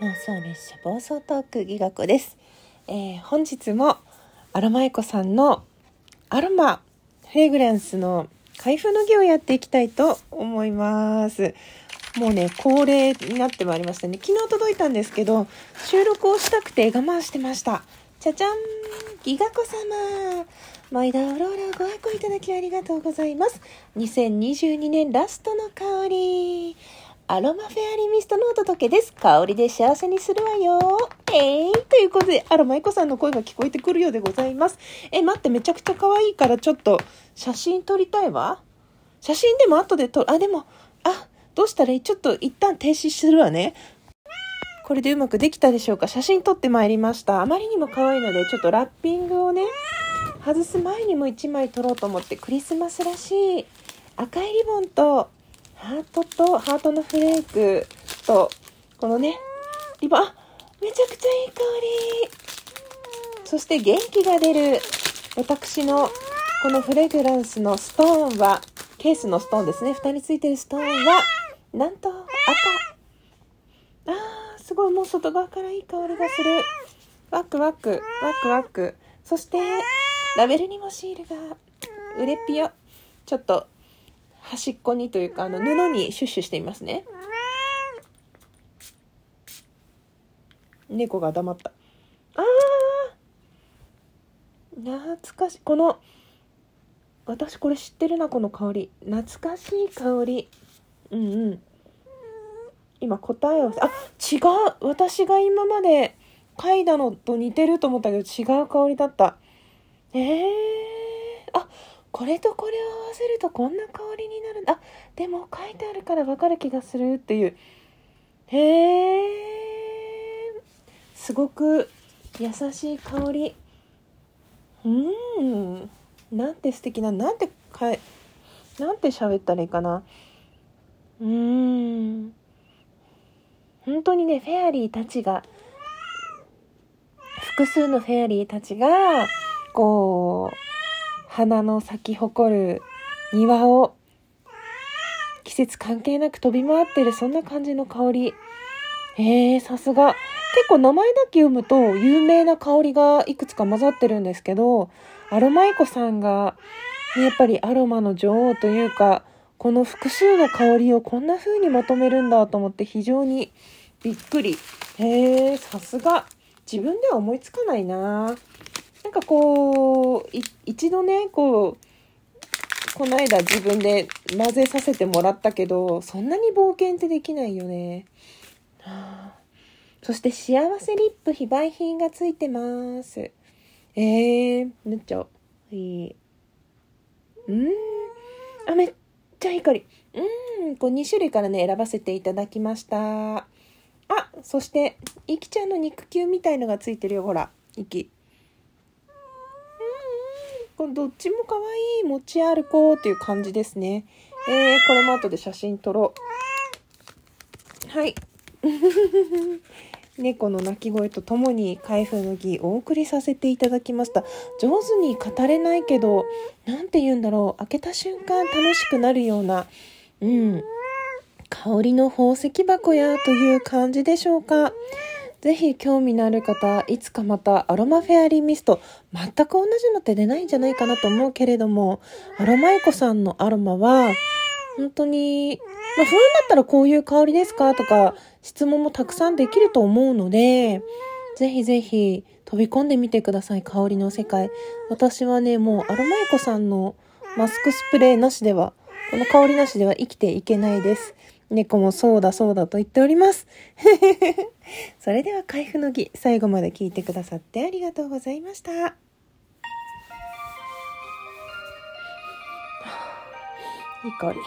妄想列車暴走トークギガ子です、えー本日もアロマエコさんのアロマフレグランスの開封の儀をやっていきたいと思います。もうね恒例になってまいりましたね。昨日届いたんですけど収録をしたくて我慢してました。じゃじゃんギガ子様。マイダーオローラご愛顧いただきありがとうございます。2022年ラストの香り。アロマフェアリーミストのお届けです。香りで幸せにするわよ。えい、ということで、アロマエコさんの声が聞こえてくるようでございます。え、待って、めちゃくちゃ可愛いからちょっと写真撮りたいわ。写真でも後で撮る。あ、でも、あ、どうしたらいい？ちょっと一旦停止するわね。これでうまくできたでしょうか？写真撮ってまいりました。あまりにも可愛いので、ちょっとラッピングをね、外す前にも1枚撮ろうと思って、クリスマスらしい赤いリボンと、ハートと、ハートのフレークと、このね、リボン、あ、めちゃくちゃいい香り。そして元気が出る、私のこのフレグランスのストーンは、ケースのストーンですね。蓋についてるストーンは、なんと赤。あー、すごい、もう外側からいい香りがする。ワクワク、ワクワク。そして、ラベルにもシールが、うれっぴよ。ちょっと、端っこにというか、あの、布にシュッシュしていますね。猫が黙った。あー懐かしい。この、私これ知ってるな、この香り。懐かしい香り。うんうん。今答えを、あ、違う私が今まで嗅いだのと似てると思ったけど違う香りだった。えー、あ、これとこれを合わせるとこんな香りになるんだ。でも書いてあるからわかる気がするっていう。へえ。すごく優しい香り。うーん。なんて素敵な、なんてかえ、なんて喋ったらいいかな。うーん。本当にね、フェアリーたちが、複数のフェアリーたちが、こう、花の咲き誇る庭を季節関係なく飛び回ってるそんな感じの香り。へえさすが。結構名前だけ読むと有名な香りがいくつか混ざってるんですけどアロマイコさんがねやっぱりアロマの女王というかこの複数の香りをこんな風にまとめるんだと思って非常にびっくり。へえさすが。自分では思いつかないな。なんかこう、一度ね、こう、この間自分で混ぜさせてもらったけど、そんなに冒険ってできないよね。そして幸せリップ非売品がついてます。えー、塗っちゃおう。いい。うん。あ、めっちゃいい香り。うん。こう2種類からね、選ばせていただきました。あ、そして、いきちゃんの肉球みたいのがついてるよ、ほら。いき。どっちも可愛い持ち歩こうっていう感じですね。えー、これも後で写真撮ろう。はい。猫の鳴き声とともに開封の儀お送りさせていただきました。上手に語れないけど、なんて言うんだろう。開けた瞬間楽しくなるような、うん。香りの宝石箱やという感じでしょうか。ぜひ興味のある方、いつかまたアロマフェアリーミスト、全く同じのって出ないんじゃないかなと思うけれども、アロマエコさんのアロマは、本当に、まあ、不安だったらこういう香りですかとか、質問もたくさんできると思うので、ぜひぜひ飛び込んでみてください、香りの世界。私はね、もうアロマエコさんのマスクスプレーなしでは、この香りなしでは生きていけないです。猫もそうだそうだと言っております。それでは開封の儀、最後まで聞いてくださってありがとうございました。いい香り。